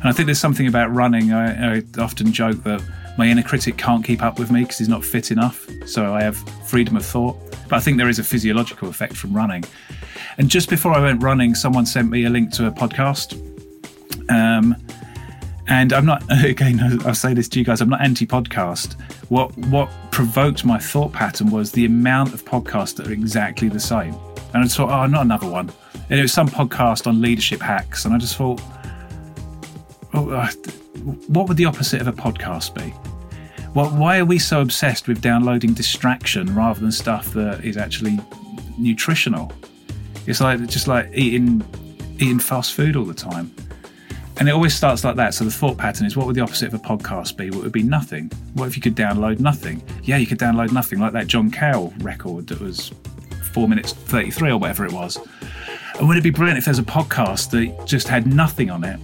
And I think there's something about running. I, I often joke that my inner critic can't keep up with me because he's not fit enough. So I have freedom of thought. But I think there is a physiological effect from running. And just before I went running, someone sent me a link to a podcast. Um, and I'm not again. I'll say this to you guys. I'm not anti-podcast. What what provoked my thought pattern was the amount of podcasts that are exactly the same. And I just thought, oh, not another one. And it was some podcast on leadership hacks, and I just thought, Oh, uh, what would the opposite of a podcast be? Well, why are we so obsessed with downloading distraction rather than stuff that is actually nutritional? It's like just like eating eating fast food all the time. And it always starts like that. So the thought pattern is what would the opposite of a podcast be? What would be nothing? What if you could download nothing? Yeah, you could download nothing, like that John Cage record that was four minutes 33 or whatever it was. And would it be brilliant if there's a podcast that just had nothing on it?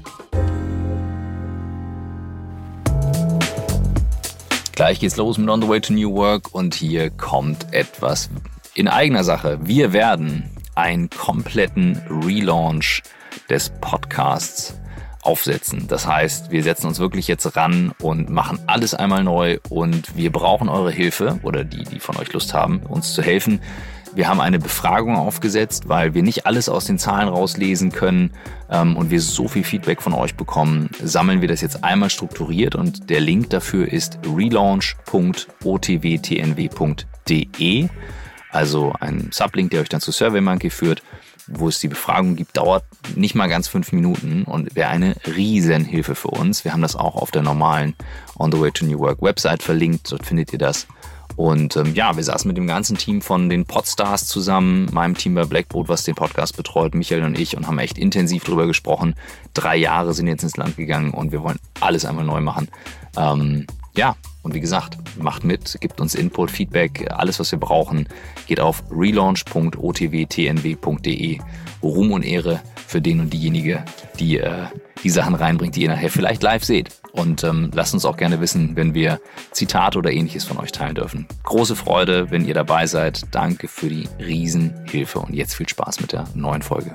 Gleich geht's los mit On the Way to New Work und hier kommt etwas in eigener Sache. Wir werden einen kompletten Relaunch des Podcasts aufsetzen. Das heißt, wir setzen uns wirklich jetzt ran und machen alles einmal neu und wir brauchen eure Hilfe oder die, die von euch Lust haben, uns zu helfen. Wir haben eine Befragung aufgesetzt, weil wir nicht alles aus den Zahlen rauslesen können ähm, und wir so viel Feedback von euch bekommen, sammeln wir das jetzt einmal strukturiert und der Link dafür ist relaunch.otwtnw.de, also ein Sublink, der euch dann zu SurveyMonkey führt wo es die Befragung gibt, dauert nicht mal ganz fünf Minuten und wäre eine Riesenhilfe für uns. Wir haben das auch auf der normalen On the Way to New Work Website verlinkt. Dort findet ihr das. Und ähm, ja, wir saßen mit dem ganzen Team von den Podstars zusammen, meinem Team bei Blackboard, was den Podcast betreut, Michael und ich, und haben echt intensiv drüber gesprochen. Drei Jahre sind jetzt ins Land gegangen und wir wollen alles einmal neu machen. Ähm, ja, und wie gesagt, macht mit, gibt uns Input, Feedback, alles, was wir brauchen, geht auf relaunch.otwtnw.de. Ruhm und Ehre für den und diejenige, die äh, die Sachen reinbringt, die ihr nachher vielleicht live seht. Und ähm, lasst uns auch gerne wissen, wenn wir Zitate oder ähnliches von euch teilen dürfen. Große Freude, wenn ihr dabei seid. Danke für die Riesenhilfe und jetzt viel Spaß mit der neuen Folge.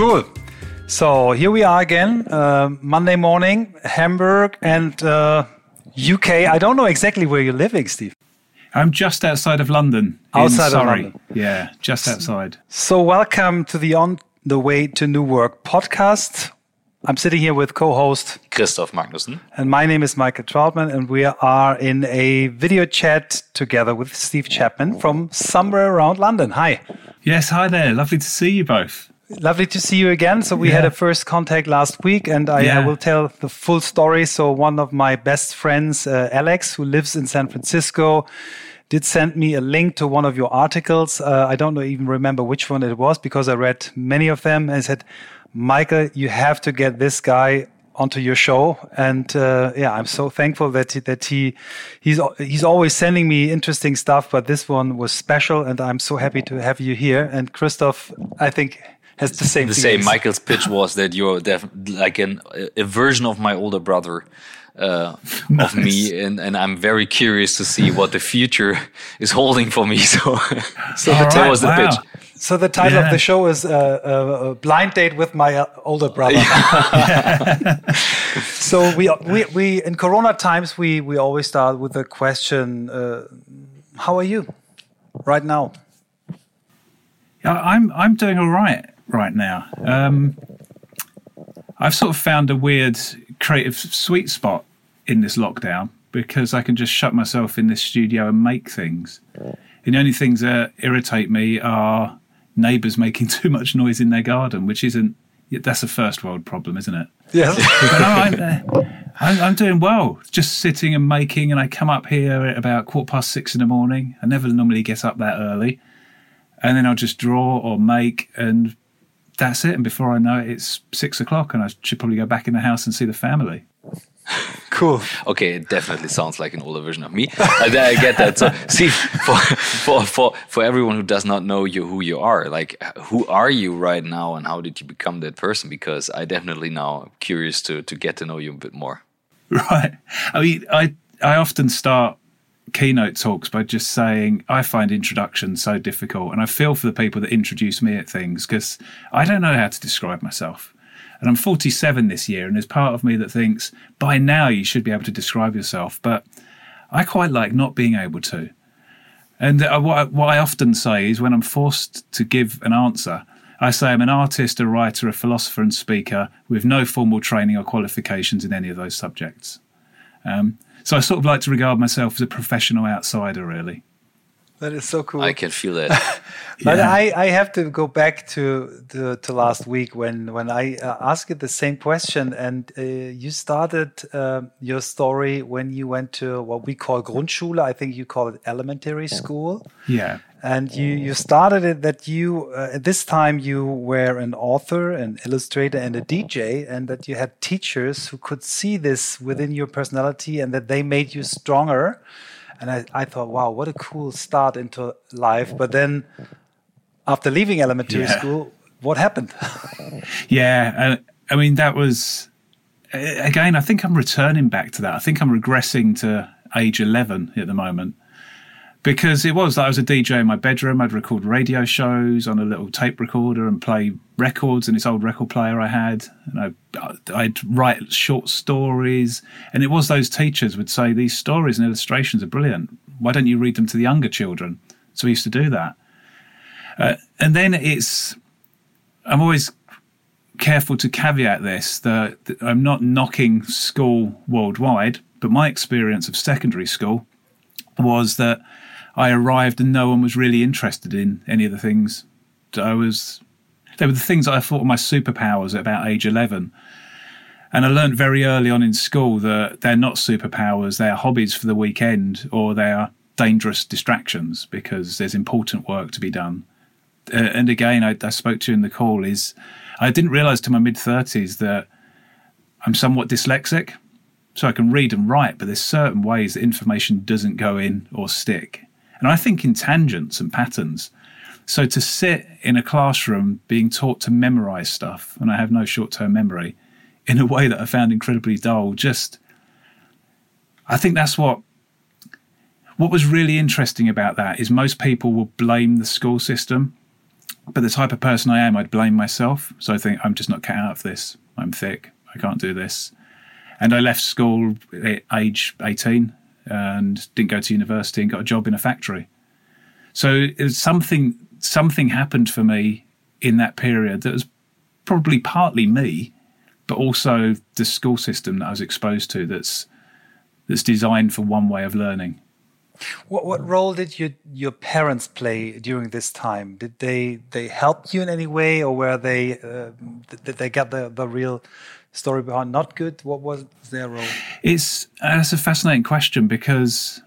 Cool. So here we are again, uh, Monday morning, Hamburg and uh, UK. I don't know exactly where you're living, Steve. I'm just outside of London. Outside of London. Yeah, just outside. So welcome to the On the Way to New Work podcast. I'm sitting here with co-host Christoph Magnussen. And my name is Michael Trautmann, and we are in a video chat together with Steve Chapman from somewhere around London. Hi. Yes, hi there. Lovely to see you both. Lovely to see you again. So we yeah. had a first contact last week, and I, yeah. I, will tell the full story. So one of my best friends, uh, Alex, who lives in San Francisco, did send me a link to one of your articles. Uh, I don't know, even remember which one it was because I read many of them and said, Michael, you have to get this guy onto your show. And uh, yeah, I'm so thankful that he, that he he's he's always sending me interesting stuff, but this one was special, and I'm so happy to have you here. And Christoph, I think has the same. The same. Michael's pitch was that you're like an, a version of my older brother. Uh, nice. of me, and, and I'm very curious to see what the future is holding for me. So, so the right, was the wow. pitch. So the title yeah. of the show is uh, uh, "Blind Date with My uh, Older Brother." so we, we we in Corona times we we always start with the question, uh, "How are you right now?" Yeah, I'm I'm doing all right right now. Um, I've sort of found a weird creative sweet spot in this lockdown because I can just shut myself in this studio and make things. And the only things that irritate me are neighbours making too much noise in their garden, which isn't. That's a first world problem, isn't it? Yeah. no, I'm, uh, I'm, I'm, doing well. Just sitting and making, and I come up here at about quarter past six in the morning. I never normally get up that early, and then I'll just draw or make, and that's it. And before I know it, it's six o'clock, and I should probably go back in the house and see the family. Cool. Okay, it definitely sounds like an older version of me. I, I get that. So, see, for, for for for everyone who does not know you, who you are, like, who are you right now, and how did you become that person? Because I definitely now am curious to to get to know you a bit more. Right. I mean, I I often start keynote talks by just saying I find introductions so difficult, and I feel for the people that introduce me at things because I don't know how to describe myself. And I'm 47 this year, and there's part of me that thinks by now you should be able to describe yourself, but I quite like not being able to. And uh, what, I, what I often say is when I'm forced to give an answer, I say I'm an artist, a writer, a philosopher, and speaker with no formal training or qualifications in any of those subjects. Um, so I sort of like to regard myself as a professional outsider, really. That is so cool. I can feel it. but yeah. I, I have to go back to to, to last week when when I uh, asked you the same question, and uh, you started uh, your story when you went to what we call Grundschule. I think you call it elementary school. Yeah. And you you started it that you uh, at this time you were an author, an illustrator, and a DJ, and that you had teachers who could see this within your personality, and that they made you stronger and I, I thought, wow, what a cool start into life. But then after leaving elementary yeah. school, what happened? yeah, uh, I mean, that was, again, I think I'm returning back to that. I think I'm regressing to age 11 at the moment because it was like I was a DJ in my bedroom. I'd record radio shows on a little tape recorder and play records in this old record player I had. And I, I'd write short stories, and it was those teachers would say these stories and illustrations are brilliant. Why don't you read them to the younger children? So we used to do that. Uh, and then it's I'm always careful to caveat this that I'm not knocking school worldwide, but my experience of secondary school was that I arrived and no one was really interested in any of the things that I was. They were the things that I thought were my superpowers at about age 11. And I learned very early on in school that they're not superpowers, they're hobbies for the weekend or they're dangerous distractions because there's important work to be done. Uh, and again, I, I spoke to you in the call, is I didn't realize to my mid 30s that I'm somewhat dyslexic. So I can read and write, but there's certain ways that information doesn't go in or stick. And I think in tangents and patterns. So to sit in a classroom being taught to memorize stuff, and I have no short term memory, in a way that I found incredibly dull, just I think that's what what was really interesting about that is most people will blame the school system. But the type of person I am, I'd blame myself. So I think I'm just not cut out of this. I'm thick. I can't do this. And I left school at age 18 and didn't go to university and got a job in a factory. So it was something something happened for me in that period that was probably partly me, but also the school system that I was exposed to that's that's designed for one way of learning. What what role did your your parents play during this time? Did they they help you in any way, or were they uh, did they get the the real story behind not good? What was their role? It's uh, a fascinating question because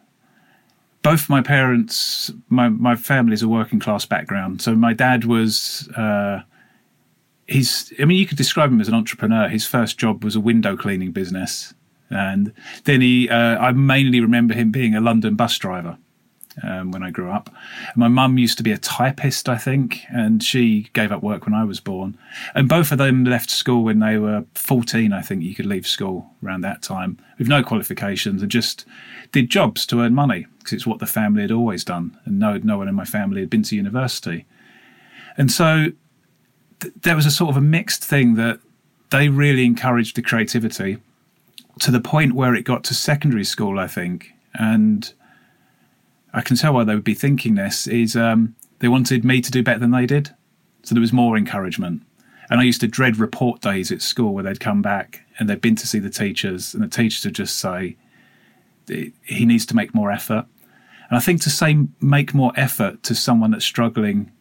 both my parents, my my family is a working class background. So my dad was. Uh, he's. I mean, you could describe him as an entrepreneur. His first job was a window cleaning business, and then he. Uh, I mainly remember him being a London bus driver um, when I grew up. My mum used to be a typist, I think, and she gave up work when I was born. And both of them left school when they were 14, I think you could leave school around that time, with no qualifications and just did jobs to earn money because it's what the family had always done. And no, no one in my family had been to university. And so th- there was a sort of a mixed thing that they really encouraged the creativity to the point where it got to secondary school, I think. And I can tell why they would be thinking this is um, they wanted me to do better than they did. So there was more encouragement. And I used to dread report days at school where they'd come back and they'd been to see the teachers, and the teachers would just say, he needs to make more effort. And I think to say make more effort to someone that's struggling,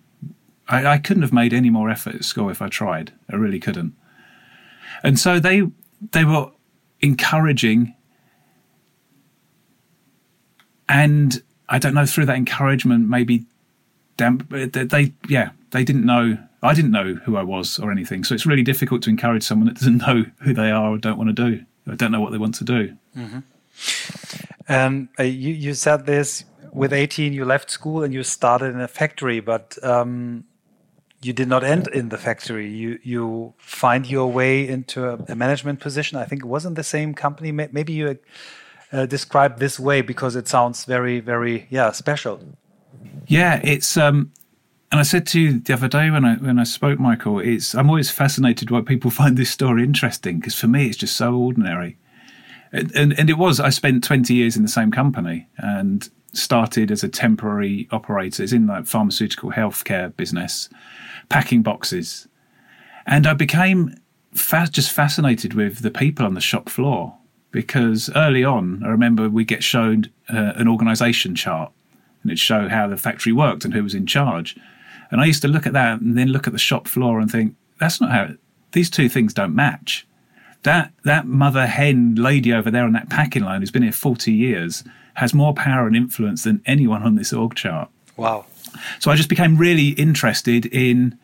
I, I couldn't have made any more effort at school if I tried. I really couldn't. And so they they were encouraging and I don't know through that encouragement maybe damp they, yeah they didn't know I didn't know who I was or anything so it's really difficult to encourage someone that doesn't know who they are or don't want to do or don't know what they want to do. Mm-hmm. Um, uh, you you said this with 18 you left school and you started in a factory but um, you did not end in the factory. You you find your way into a, a, management position. I think it wasn't the same company. Maybe you uh, describe this way because it sounds very, very, yeah, special. Yeah, it's um, and I said to you the other day when I when I spoke, Michael, it's I'm always fascinated why people find this story interesting because for me it's just so ordinary. And, and, and it was. I spent 20 years in the same company and started as a temporary operator. In the pharmaceutical healthcare business, packing boxes, and I became fa- just fascinated with the people on the shop floor because early on, I remember we get shown uh, an organisation chart and it'd show how the factory worked and who was in charge. And I used to look at that and then look at the shop floor and think, that's not how these two things don't match. That that mother hen lady over there on that packing line who's been here 40 years has more power and influence than anyone on this org chart. Wow. So I just became really interested in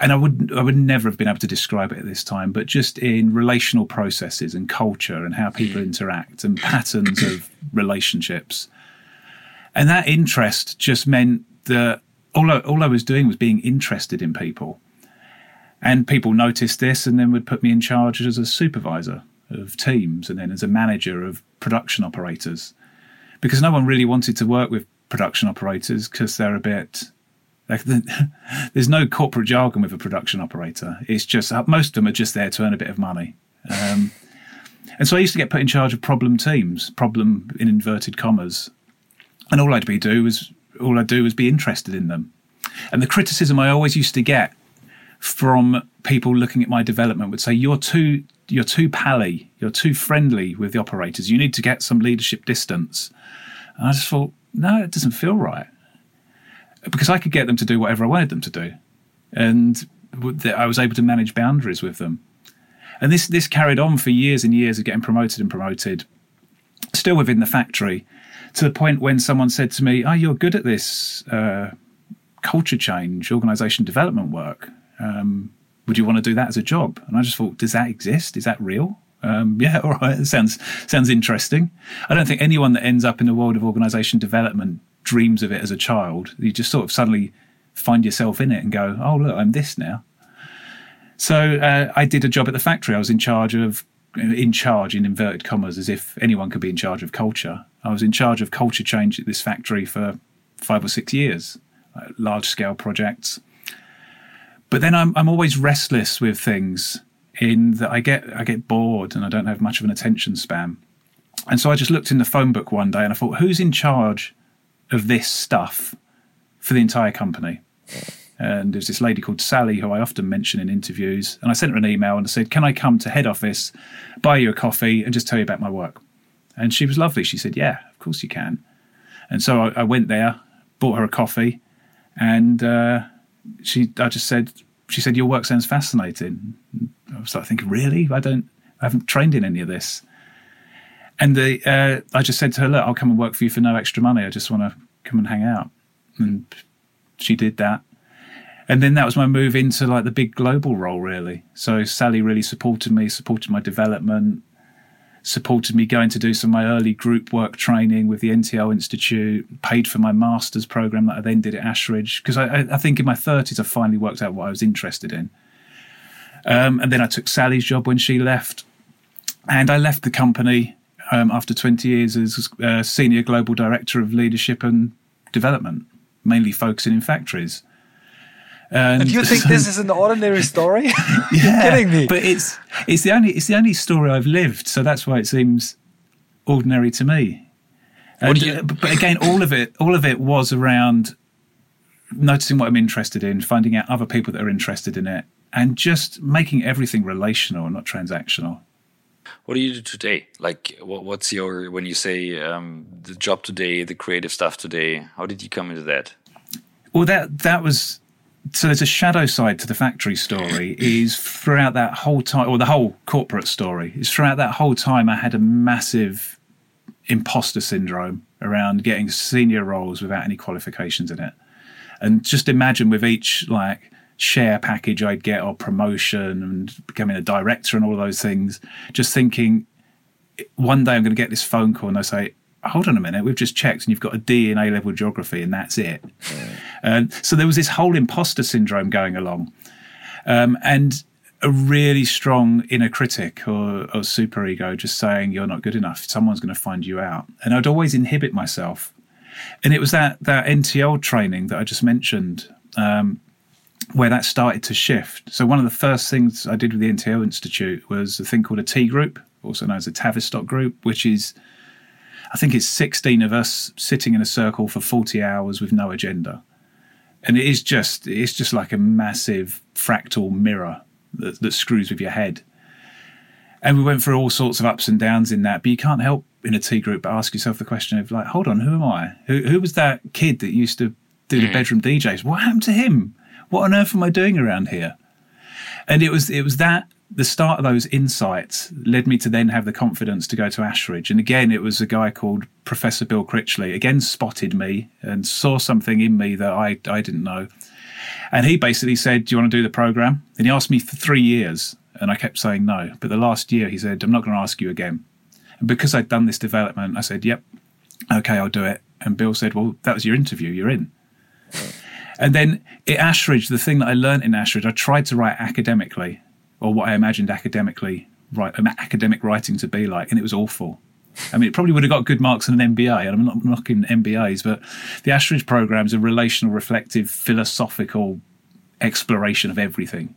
and I would I would never have been able to describe it at this time, but just in relational processes and culture and how people mm. interact and patterns of relationships. And that interest just meant that all I, all I was doing was being interested in people. And people noticed this and then would put me in charge as a supervisor of teams and then as a manager of production operators. Because no one really wanted to work with production operators because they're a bit like there's no corporate jargon with a production operator. It's just most of them are just there to earn a bit of money. Um, and so I used to get put in charge of problem teams, problem in inverted commas, and all I'd be do was all I'd do was be interested in them. And the criticism I always used to get from people looking at my development would say, "You're too, you're too pally, you're too friendly with the operators. You need to get some leadership distance." And I just thought, no, it doesn't feel right because I could get them to do whatever I wanted them to do, and I was able to manage boundaries with them. And this this carried on for years and years of getting promoted and promoted, still within the factory to the point when someone said to me, "Oh, you're good at this uh, culture change, organization development work. Um, would you want to do that as a job?" And I just thought, "Does that exist? Is that real?" Um, yeah, all right. It sounds sounds interesting. I don't think anyone that ends up in the world of organization development dreams of it as a child. You just sort of suddenly find yourself in it and go, "Oh, look, I'm this now." So uh, I did a job at the factory. I was in charge of in charge in inverted commas, as if anyone could be in charge of culture. I was in charge of culture change at this factory for five or six years, like large scale projects. But then I'm I'm always restless with things in that I get I get bored and I don't have much of an attention span. And so I just looked in the phone book one day and I thought, who's in charge of this stuff for the entire company? And there's this lady called Sally who I often mention in interviews. And I sent her an email and I said, Can I come to head office, buy you a coffee, and just tell you about my work? And she was lovely. She said, Yeah, of course you can. And so I, I went there, bought her a coffee, and uh, she, I just said, she said, Your work sounds fascinating. I was like thinking, Really? I don't, I haven't trained in any of this. And the, uh, I just said to her, Look, I'll come and work for you for no extra money. I just want to come and hang out. And she did that. And then that was my move into like the big global role, really. So Sally really supported me, supported my development, supported me going to do some of my early group work training with the NTL Institute, paid for my master's program that I then did at Ashridge. Because I, I, think in my 30s, I finally worked out what I was interested in. Um, and then I took Sally's job when she left. And I left the company um, after 20 years as uh, Senior Global Director of Leadership and Development, mainly focusing in factories. And, and you think so, this is an ordinary story? yeah, kidding me. But it's it's the only it's the only story I've lived, so that's why it seems ordinary to me. And, you, but again, all of it all of it was around noticing what I'm interested in, finding out other people that are interested in it, and just making everything relational, and not transactional. What do you do today? Like, what, what's your when you say um, the job today, the creative stuff today? How did you come into that? Well, that that was so there's a shadow side to the factory story is throughout that whole time or the whole corporate story is throughout that whole time i had a massive imposter syndrome around getting senior roles without any qualifications in it and just imagine with each like share package i'd get or promotion and becoming a director and all those things just thinking one day i'm going to get this phone call and they say hold on a minute, we've just checked and you've got a D in A level geography and that's it. And so there was this whole imposter syndrome going along. Um, and a really strong inner critic or, or super ego just saying you're not good enough. Someone's going to find you out. And I'd always inhibit myself. And it was that that NTL training that I just mentioned um, where that started to shift. So one of the first things I did with the NTL Institute was a thing called a T group, also known as a Tavistock group, which is I think it's 16 of us sitting in a circle for 40 hours with no agenda. And it is just it's just like a massive fractal mirror that, that screws with your head. And we went through all sorts of ups and downs in that, but you can't help in a T group but ask yourself the question of like, hold on, who am I? Who, who was that kid that used to do the mm. bedroom DJs? What happened to him? What on earth am I doing around here? And it was it was that the start of those insights led me to then have the confidence to go to Ashridge. And again, it was a guy called Professor Bill Critchley, again spotted me and saw something in me that I, I didn't know. And he basically said, Do you want to do the program? And he asked me for three years. And I kept saying no. But the last year, he said, I'm not going to ask you again. And because I'd done this development, I said, Yep, okay, I'll do it. And Bill said, Well, that was your interview, you're in. And then at Ashridge, the thing that I learned in Ashridge, I tried to write academically, or what I imagined academically, right, um, academic writing to be like, and it was awful. I mean, it probably would have got good marks in an MBA, and I'm not knocking MBAs, but the Ashridge program is a relational, reflective, philosophical exploration of everything.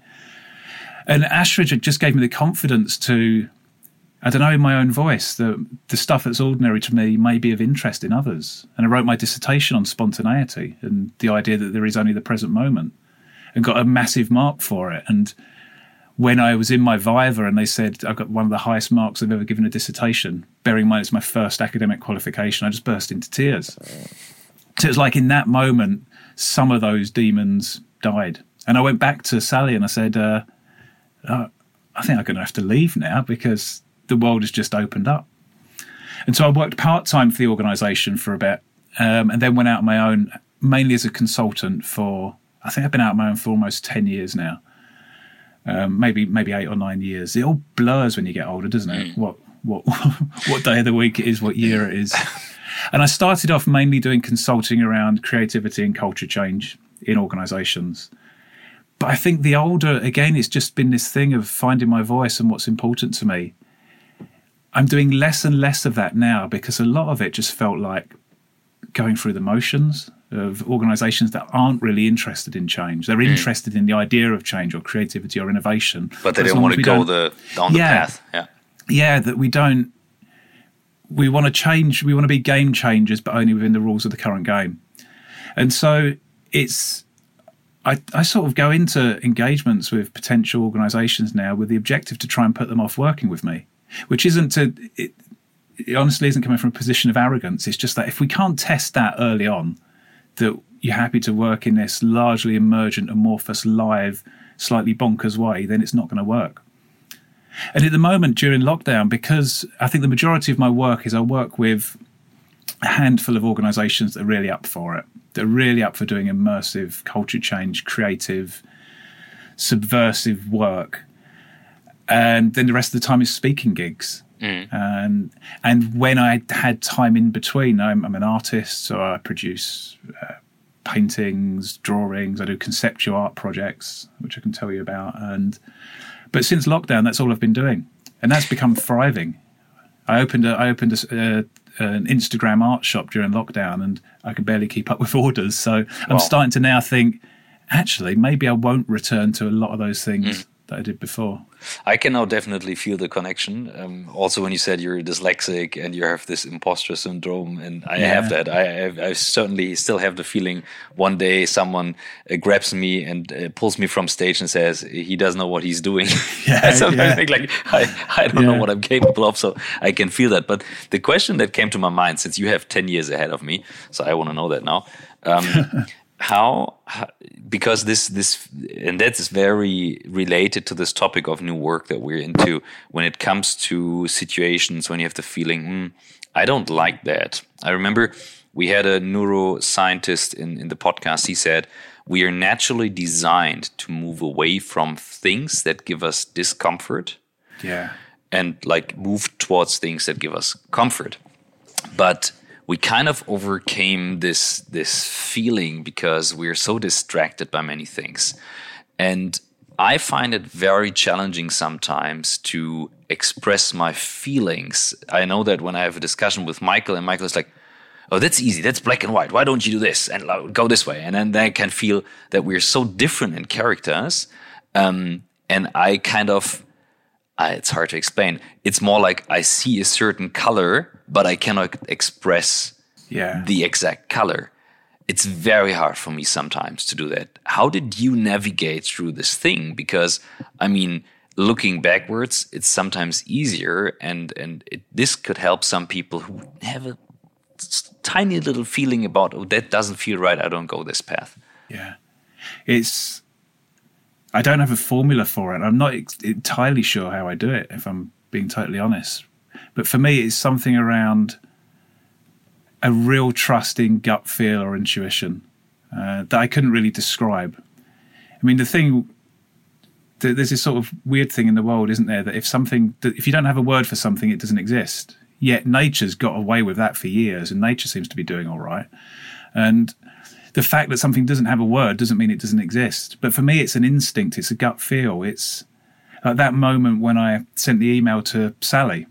And Ashridge just gave me the confidence to, I don't know, in my own voice, that the stuff that's ordinary to me may be of interest in others. And I wrote my dissertation on spontaneity and the idea that there is only the present moment and got a massive mark for it. And when I was in my Viva and they said I've got one of the highest marks I've ever given a dissertation, bearing in mind it's my first academic qualification, I just burst into tears. So it was like in that moment, some of those demons died. And I went back to Sally and I said, uh, uh, I think I'm going to have to leave now because the world has just opened up. And so I worked part time for the organisation for a bit um, and then went out on my own, mainly as a consultant for, I think I've been out on my own for almost 10 years now um, maybe maybe eight or nine years. It all blurs when you get older, doesn't it? Mm. What what what day of the week it is, what year it is. and I started off mainly doing consulting around creativity and culture change in organisations. But I think the older, again, it's just been this thing of finding my voice and what's important to me. I'm doing less and less of that now because a lot of it just felt like going through the motions of organizations that aren't really interested in change. They're mm. interested in the idea of change or creativity or innovation. But they don't want to go the down yeah, the path. Yeah. Yeah, that we don't we want to change, we want to be game changers, but only within the rules of the current game. And so it's I, I sort of go into engagements with potential organizations now with the objective to try and put them off working with me, which isn't to it, it honestly isn't coming from a position of arrogance. It's just that if we can't test that early on, that you're happy to work in this largely emergent, amorphous, live, slightly bonkers way, then it's not going to work. And at the moment during lockdown, because I think the majority of my work is I work with a handful of organizations that are really up for it. They're really up for doing immersive, culture change, creative, subversive work. And then the rest of the time is speaking gigs. Mm. And and when I had time in between, I'm, I'm an artist, so I produce uh, paintings, drawings. I do conceptual art projects, which I can tell you about. And but since lockdown, that's all I've been doing, and that's become thriving. I opened a, I opened a, uh, an Instagram art shop during lockdown, and I could barely keep up with orders. So I'm starting to now think, actually, maybe I won't return to a lot of those things. Mm that I did before. I can now definitely feel the connection. Um, also, when you said you're dyslexic and you have this imposter syndrome, and I yeah. have that. I, I, certainly still have the feeling one day someone uh, grabs me and uh, pulls me from stage and says he doesn't know what he's doing. Yeah, I sometimes yeah. think like I, I don't know what I'm capable of, so I can feel that. But the question that came to my mind, since you have ten years ahead of me, so I want to know that now. Um, how, how, because this this and that is very related to this topic of new work that we're into when it comes to situations when you have the feeling mm, i don't like that. I remember we had a neuroscientist in, in the podcast. He said we are naturally designed to move away from things that give us discomfort yeah. and like move towards things that give us comfort. But we kind of overcame this this feeling because we're so distracted by many things and I find it very challenging sometimes to express my feelings. I know that when I have a discussion with Michael, and Michael is like, oh, that's easy. That's black and white. Why don't you do this and go this way? And then I can feel that we're so different in characters. Um, and I kind of, uh, it's hard to explain. It's more like I see a certain color, but I cannot express yeah. the exact color. It's very hard for me sometimes to do that. How did you navigate through this thing? Because, I mean, looking backwards, it's sometimes easier, and and it, this could help some people who have a tiny little feeling about oh that doesn't feel right i don't go this path yeah it's i don't have a formula for it. I'm not entirely sure how i do it if i'm being totally honest. But for me it's something around a real trust in gut feel or intuition uh, that i couldn't really describe. I mean the thing there's this sort of weird thing in the world isn't there that if something if you don't have a word for something it doesn't exist. Yet nature's got away with that for years, and nature seems to be doing all right. And the fact that something doesn't have a word doesn't mean it doesn't exist. But for me, it's an instinct, it's a gut feel. It's at that moment when I sent the email to Sally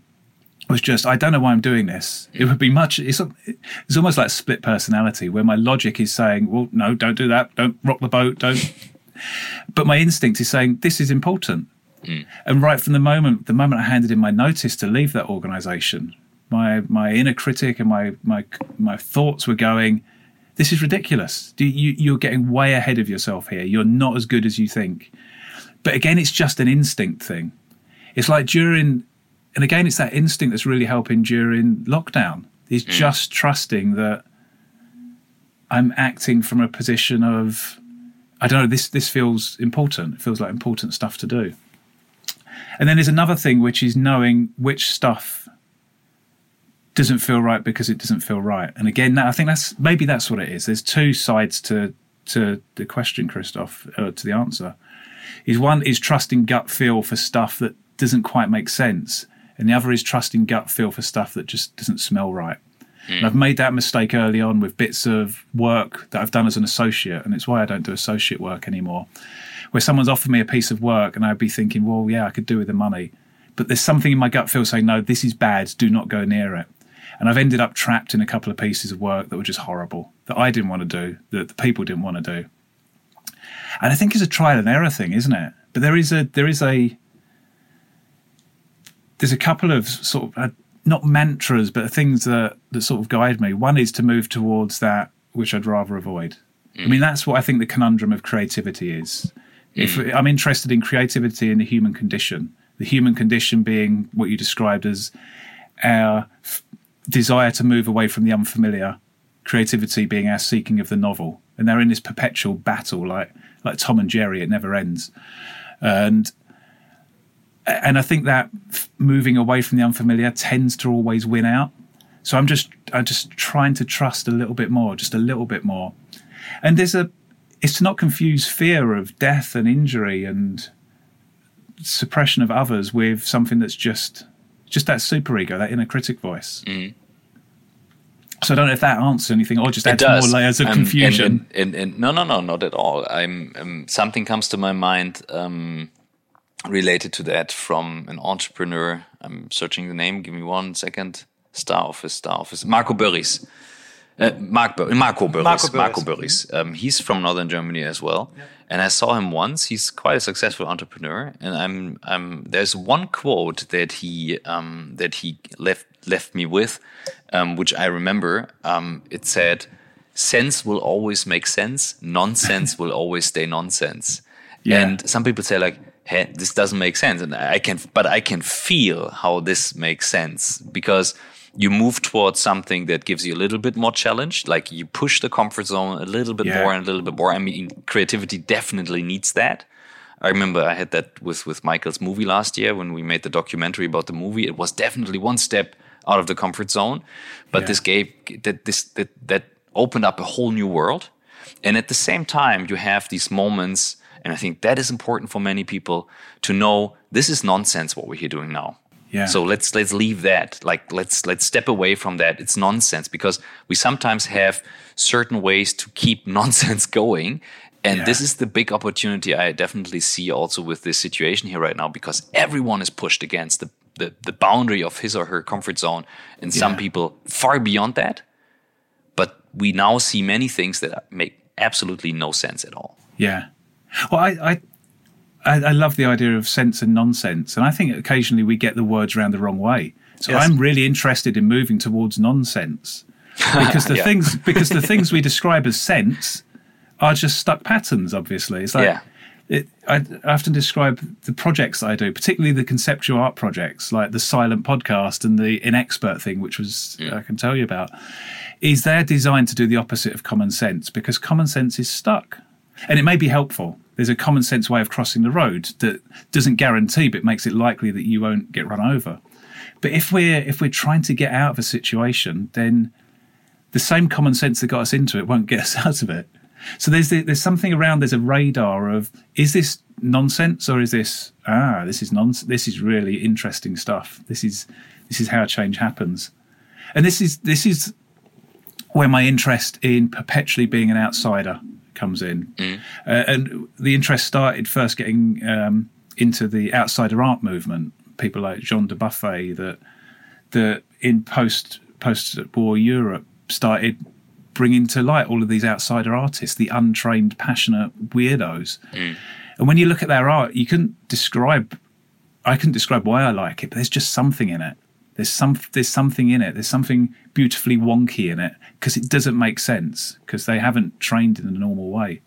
was just I don't know why I'm doing this. It would be much. It's it's almost like split personality where my logic is saying, well, no, don't do that, don't rock the boat, don't. but my instinct is saying this is important. Mm. And right from the moment the moment I handed in my notice to leave that organisation, my my inner critic and my my my thoughts were going, "This is ridiculous. You, you're getting way ahead of yourself here. You're not as good as you think." But again, it's just an instinct thing. It's like during, and again, it's that instinct that's really helping during lockdown. Is mm. just trusting that I'm acting from a position of, I don't know. This this feels important. It feels like important stuff to do. And then there's another thing, which is knowing which stuff doesn't feel right because it doesn't feel right. And again, I think that's maybe that's what it is. There's two sides to to the question, Christoph, uh, to the answer. Is one is trusting gut feel for stuff that doesn't quite make sense, and the other is trusting gut feel for stuff that just doesn't smell right. Mm. And I've made that mistake early on with bits of work that I've done as an associate, and it's why I don't do associate work anymore. Where someone's offered me a piece of work, and I'd be thinking, well, yeah, I could do with the money, but there's something in my gut feel saying, no, this is bad. Do not go near it. And I've ended up trapped in a couple of pieces of work that were just horrible, that I didn't want to do, that the people didn't want to do. And I think it's a trial and error thing, isn't it? But there is a there is a there's a couple of sort of uh, not mantras, but things that that sort of guide me. One is to move towards that which I'd rather avoid. Mm. I mean, that's what I think the conundrum of creativity is. Mm. If I'm interested in creativity in the human condition, the human condition being what you described as our desire to move away from the unfamiliar, creativity being our seeking of the novel, and they're in this perpetual battle, like like Tom and Jerry. It never ends, and and I think that moving away from the unfamiliar tends to always win out. So I'm just I'm just trying to trust a little bit more, just a little bit more. And there's a it's to not confuse fear of death and injury and suppression of others with something that's just just that super ego, that inner critic voice. Mm. So I don't know if that answers anything, or just adds more layers of um, confusion. And, and, and, no, no, no, not at all. I'm um, something comes to my mind um, related to that from an entrepreneur. I'm searching the name. Give me one second. Star Office, Star Office. Marco Börries. Uh, Mark Bur- Marco Börries. Marco Börries. Marco Börries. Um, he's from northern Germany as well. Yeah. And I saw him once. He's quite a successful entrepreneur. And I'm, I'm there's one quote that he um, that he left left me with, um, which I remember. Um, it said, "Sense will always make sense. Nonsense will always stay nonsense." Yeah. And some people say like, "Hey, this doesn't make sense," and I can, but I can feel how this makes sense because you move towards something that gives you a little bit more challenge like you push the comfort zone a little bit yeah. more and a little bit more. I mean creativity definitely needs that. I remember i had that with with michael's movie last year when we made the documentary about the movie. It was definitely one step out of the comfort zone but yeah. this gave that this that that opened up a whole new world. And at the same time you have these moments and i think that is important for many people to know this is nonsense what we're here doing now Yeah. So let's let's leave that. Like let's let's step away from that. It's nonsense because we sometimes have certain ways to keep nonsense going. And Yeah. this is the big opportunity I definitely see also with this situation here right now because everyone is pushed against the, the, the boundary of his or her comfort zone. And some people far beyond that. But we now see many things that make absolutely no sense at all. Yeah. Well, I, I, I, I love the idea of sense and nonsense, and I think occasionally we get the words around the wrong way. So Yes. I'm really interested in moving towards nonsense because the Yeah. things because the things we describe as sense are just stuck patterns. Obviously, it's like Yeah. it, I, I often describe the projects that I do, particularly the conceptual art projects, like the silent podcast and the inexpert thing, which was I can tell you about, is they're designed to do the opposite of common sense because common sense is stuck, and it may be helpful. There's a common sense way of crossing the road that doesn't guarantee, but makes it likely that you won't get run over. But if we're if we're trying to get out of a situation, then the same common sense that got us into it won't get us out of it. So there's the, there's something around. There's a radar of is this nonsense or is this ah this is nonsense. This is really interesting stuff. This is this is how change happens, and this is this is where my interest in perpetually being an outsider comes in. Uh, and the interest started first getting um, into the outsider art movement. People like Jean Dubuffet that that in post post war Europe started bringing to light all of these outsider artists, the untrained, passionate weirdos. And when you look at their art, you couldn't describe. I couldn't describe why I like it, but there's just something in it. There's some. There's something in it. There's something beautifully wonky in it because it doesn't make sense because they haven't trained in a normal way.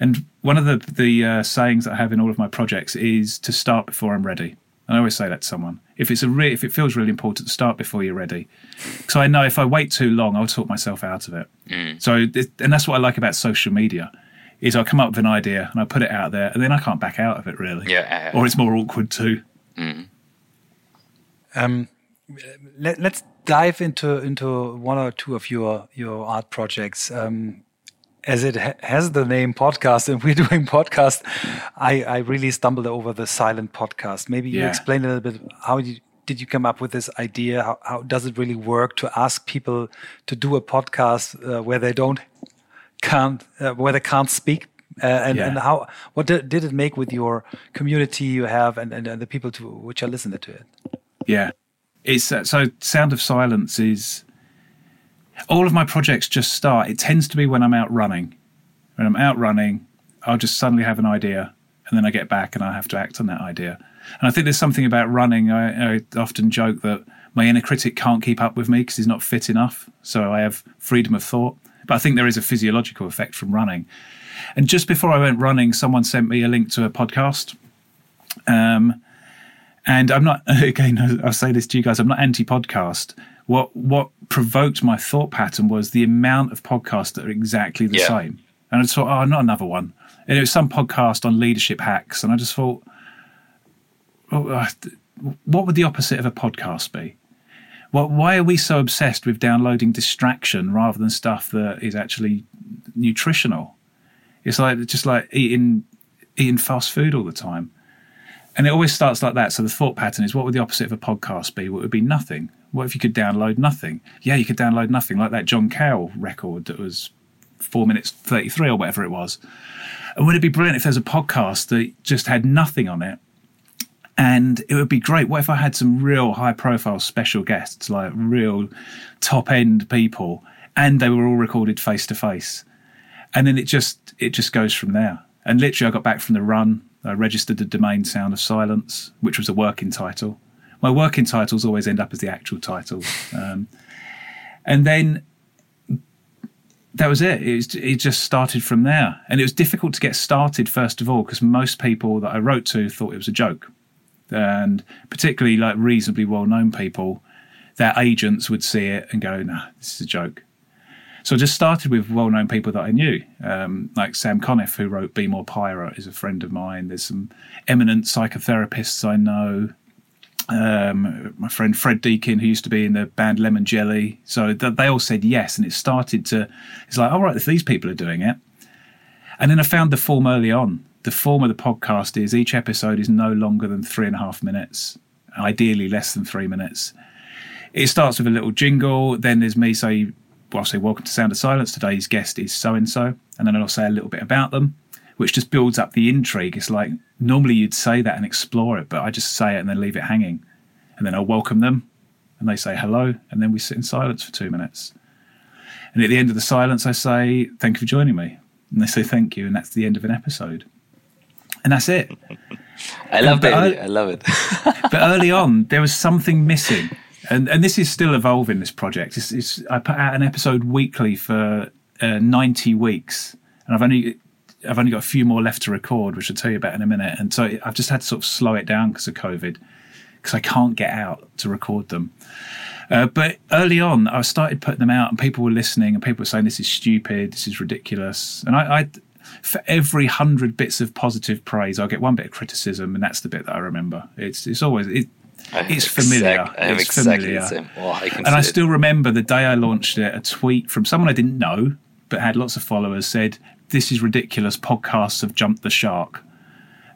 And one of the the uh, sayings that I have in all of my projects is to start before I'm ready. And I always say that to someone. If it's a re- if it feels really important, start before you're ready. Because I know if I wait too long, I'll talk myself out of it. So, it, and that's what I like about social media, is I come up with an idea and I put it out there, and then I can't back out of it really. Yeah. Or it's more awkward too. Um, let, us dive into into one or two of your your art projects. Um, as it ha has the name podcast, and we're doing podcast, I, I really stumbled over the silent podcast. Maybe you Yeah. explain a little bit how you, did you come up with this idea? How, how does it really work to ask people to do a podcast uh, where they don't can't uh, where they can't speak? Uh, and, Yeah. and how what did, did it make with your community you have and, and, and the people to which are listening to it? Yeah. It's so Sound of Silence is all of my projects just start. It tends to be when I'm out running. When I'm out running, I'll just suddenly have an idea and then I get back and I have to act on that idea. And I think there's something about running. I, I often joke that my inner critic can't keep up with me because he's not fit enough. So I have freedom of thought. But I think there is a physiological effect from running. And just before I went running, someone sent me a link to a podcast. Um, and I'm not again. I'll say this to you guys. I'm not anti-podcast. What what provoked my thought pattern was the amount of podcasts that are exactly the Yeah. same. And I just thought, oh, not another one. And it was some podcast on leadership hacks, and I just thought, oh, what would the opposite of a podcast be? Well, why are we so obsessed with downloading distraction rather than stuff that is actually nutritional? It's like just like eating eating fast food all the time. And it always starts like that. So the thought pattern is what would the opposite of a podcast be? What would be nothing? What if you could download nothing? Yeah, you could download nothing, like that John Cage record that was four minutes 33 or whatever it was. And would it be brilliant if there's a podcast that just had nothing on it? And it would be great. What if I had some real high profile special guests, like real top end people, and they were all recorded face to face? And then it just it just goes from there. And literally I got back from the run, I registered the domain Sound of Silence, which was a working title. My working titles always end up as the actual title. Um, and then that was it. It, was, it just started from there. And it was difficult to get started, first of all, because most people that I wrote to thought it was a joke. And particularly like reasonably well known people, their agents would see it and go, nah, this is a joke. So I just started with well known people that I knew, um, like Sam Conniff, who wrote Be More Pirate, is a friend of mine. There's some eminent psychotherapists I know. Um, my friend Fred Deakin, who used to be in the band Lemon Jelly. So th- they all said yes. And it started to, it's like, all right, if these people are doing it. And then I found the form early on. The form of the podcast is each episode is no longer than three and a half minutes. ideally less than three minutes. It starts with a little jingle, then there's me say, well, I'll say, Welcome to Sound of Silence. Today's guest is so and so. And then I'll say a little bit about them, which just builds up the intrigue. It's like normally you'd say that and explore it, but I just say it and then leave it hanging. And then I'll welcome them and they say hello. And then we sit in silence for two minutes. And at the end of the silence, I say, Thank you for joining me. And they say, Thank you. And that's the end of an episode. And that's it. I love it. I love it. but early on, there was something missing. And, and this is still evolving, this project. It's, it's, I put out an episode weekly for uh, 90 weeks. And I've only I've only got a few more left to record, which I'll tell you about in a minute. And so I've just had to sort of slow it down because of COVID, because I can't get out to record them. Uh, but early on, I started putting them out, and people were listening, and people were saying, "This is stupid. This is ridiculous." And I, I for every hundred bits of positive praise, I'll get one bit of criticism, and that's the bit that I remember. It's it's always it, it's familiar. Exact, I have it's exactly familiar. I and I still remember the day I launched it. A tweet from someone I didn't know but had lots of followers said, "This is ridiculous. Podcasts have jumped the shark,"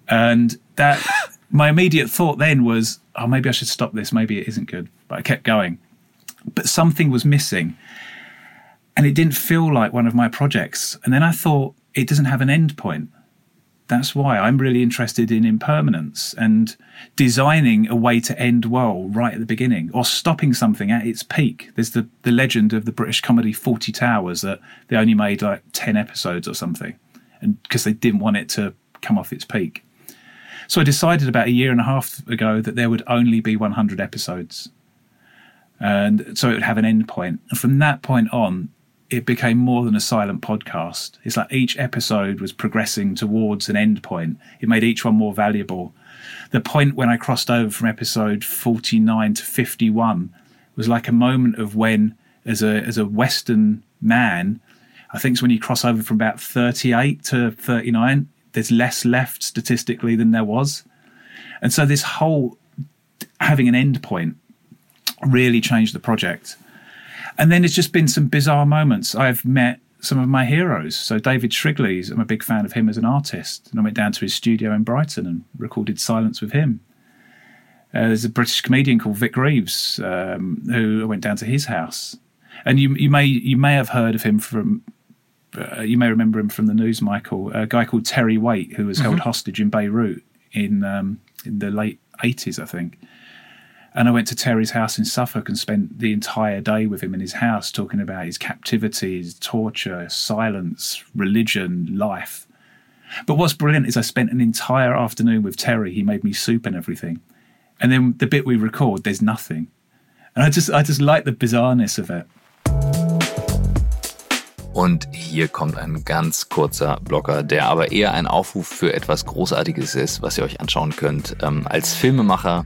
and that my immediate thought then was, "Oh, maybe I should stop this. Maybe it isn't good." But I kept going. But something was missing, and it didn't feel like one of my projects. And then I thought, it doesn't have an end point. That's why I'm really interested in impermanence and designing a way to end well right at the beginning or stopping something at its peak. There's the, the legend of the British comedy Fawlty Towers that they only made like 10 episodes or something and because they didn't want it to come off its peak. So I decided about a year and a half ago that there would only be 100 episodes. And so it would have an end point. And from that point on, it became more than a silent podcast. It's like each episode was progressing towards an end point. It made each one more valuable. The point when I crossed over from episode 49 to 51 was like a moment of when, as a, as a Western man, I think it's when you cross over from about 38 to 39, there's less left statistically than there was. And so this whole having an end point really changed the project. And then it's just been some bizarre moments. I've met some of my heroes. So David Shrigley, I'm a big fan of him as an artist, and I went down to his studio in Brighton and recorded Silence with him. Uh, there's a British comedian called Vic Reeves um, who I went down to his house, and you you may you may have heard of him from. Uh, you may remember him from the news, Michael. A guy called Terry Waite, who was mm-hmm. held hostage in Beirut in um, in the late 80s, I think. And I went to Terry's house in Suffolk and spent the entire day with him in his house, talking about his captivity, his torture, silence, religion, life. But what's brilliant is I spent an entire afternoon with Terry. He made me soup and everything. And then the bit we record, there's nothing. And I just, I just like the bizarreness of it. Und hier kommt ein ganz kurzer Blocker, der aber eher ein Aufruf für etwas Großartiges ist, was ihr euch anschauen könnt. Ähm, als Filmemacher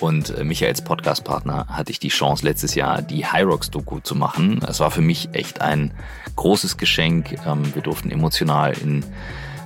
und äh, Michaels Podcast-Partner hatte ich die Chance, letztes Jahr die Hyrox-Doku zu machen. Es war für mich echt ein großes Geschenk. Ähm, wir durften emotional in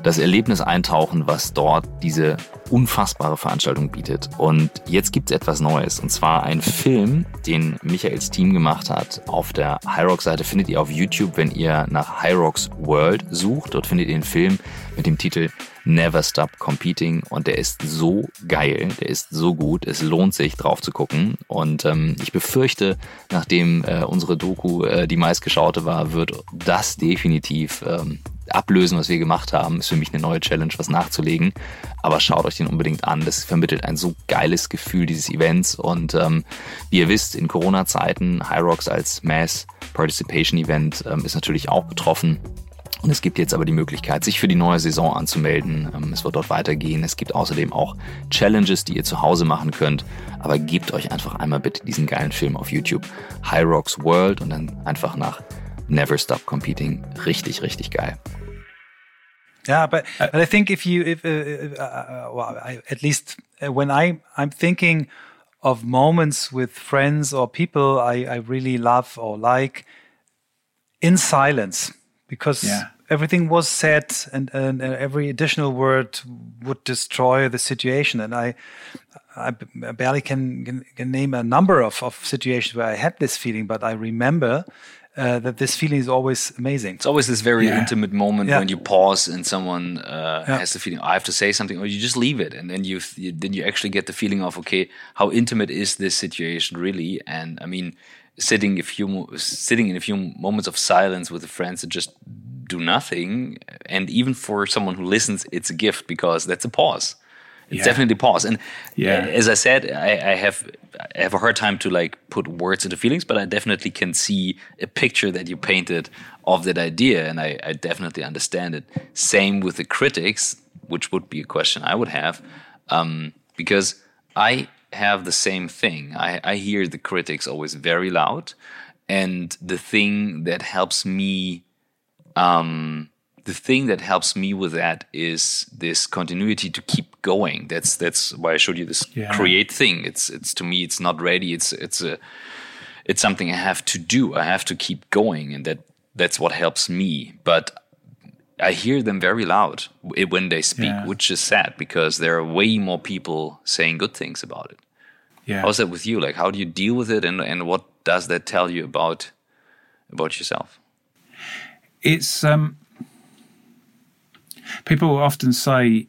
das Erlebnis eintauchen, was dort diese unfassbare Veranstaltung bietet. Und jetzt gibt es etwas Neues. Und zwar ein Film, den Michaels Team gemacht hat. Auf der Hyrox-Seite findet ihr auf YouTube, wenn ihr nach Hyrox World sucht. Dort findet ihr den Film mit dem Titel Never Stop Competing und der ist so geil, der ist so gut, es lohnt sich drauf zu gucken und ähm, ich befürchte, nachdem äh, unsere Doku äh, die meistgeschaute war, wird das definitiv ähm, ablösen, was wir gemacht haben. Ist für mich eine neue Challenge, was nachzulegen. Aber schaut euch den unbedingt an. Das vermittelt ein so geiles Gefühl dieses Events. Und ähm, wie ihr wisst, in Corona-Zeiten, High Rocks als Mass Participation Event ähm, ist natürlich auch betroffen. Und es gibt jetzt aber die Möglichkeit, sich für die neue Saison anzumelden. Ähm, es wird dort weitergehen. Es gibt außerdem auch Challenges, die ihr zu Hause machen könnt. Aber gebt euch einfach einmal bitte diesen geilen Film auf YouTube. High Rocks World und dann einfach nach Never Stop Competing. Richtig, richtig geil. Yeah, but, but I think if you, if, uh, uh, uh, well, I, at least uh, when I, I'm thinking of moments with friends or people I, I really love or like in silence, because yeah. everything was said and, and, every additional word would destroy the situation. And I, I barely can, can, can name a number of, of situations where I had this feeling, but I remember uh, that this feeling is always amazing. It's always this very yeah. intimate moment yeah. when you pause and someone uh, yeah. has the feeling I have to say something, or you just leave it, and then you, you then you actually get the feeling of okay, how intimate is this situation really? And I mean, sitting a few sitting in a few moments of silence with the friends that just do nothing, and even for someone who listens, it's a gift because that's a pause it's yeah. definitely pause. And yeah. as i said I, I, have i have a hard time to like put words into feelings but i definitely can see a picture that you painted of that idea and i, I definitely understand it. Same with the critics which would be a question i would have um, because i have the same thing. I, I hear the critics always very loud and the thing that helps me um, the thing that helps me with that is this continuity to keep going. That's that's why I showed you this yeah. create thing. It's it's to me it's not ready. It's it's a it's something I have to do. I have to keep going, and that that's what helps me. But I hear them very loud when they speak, yeah. which is sad because there are way more people saying good things about it. Yeah. How's that with you? Like, how do you deal with it, and and what does that tell you about about yourself? It's um, people often say,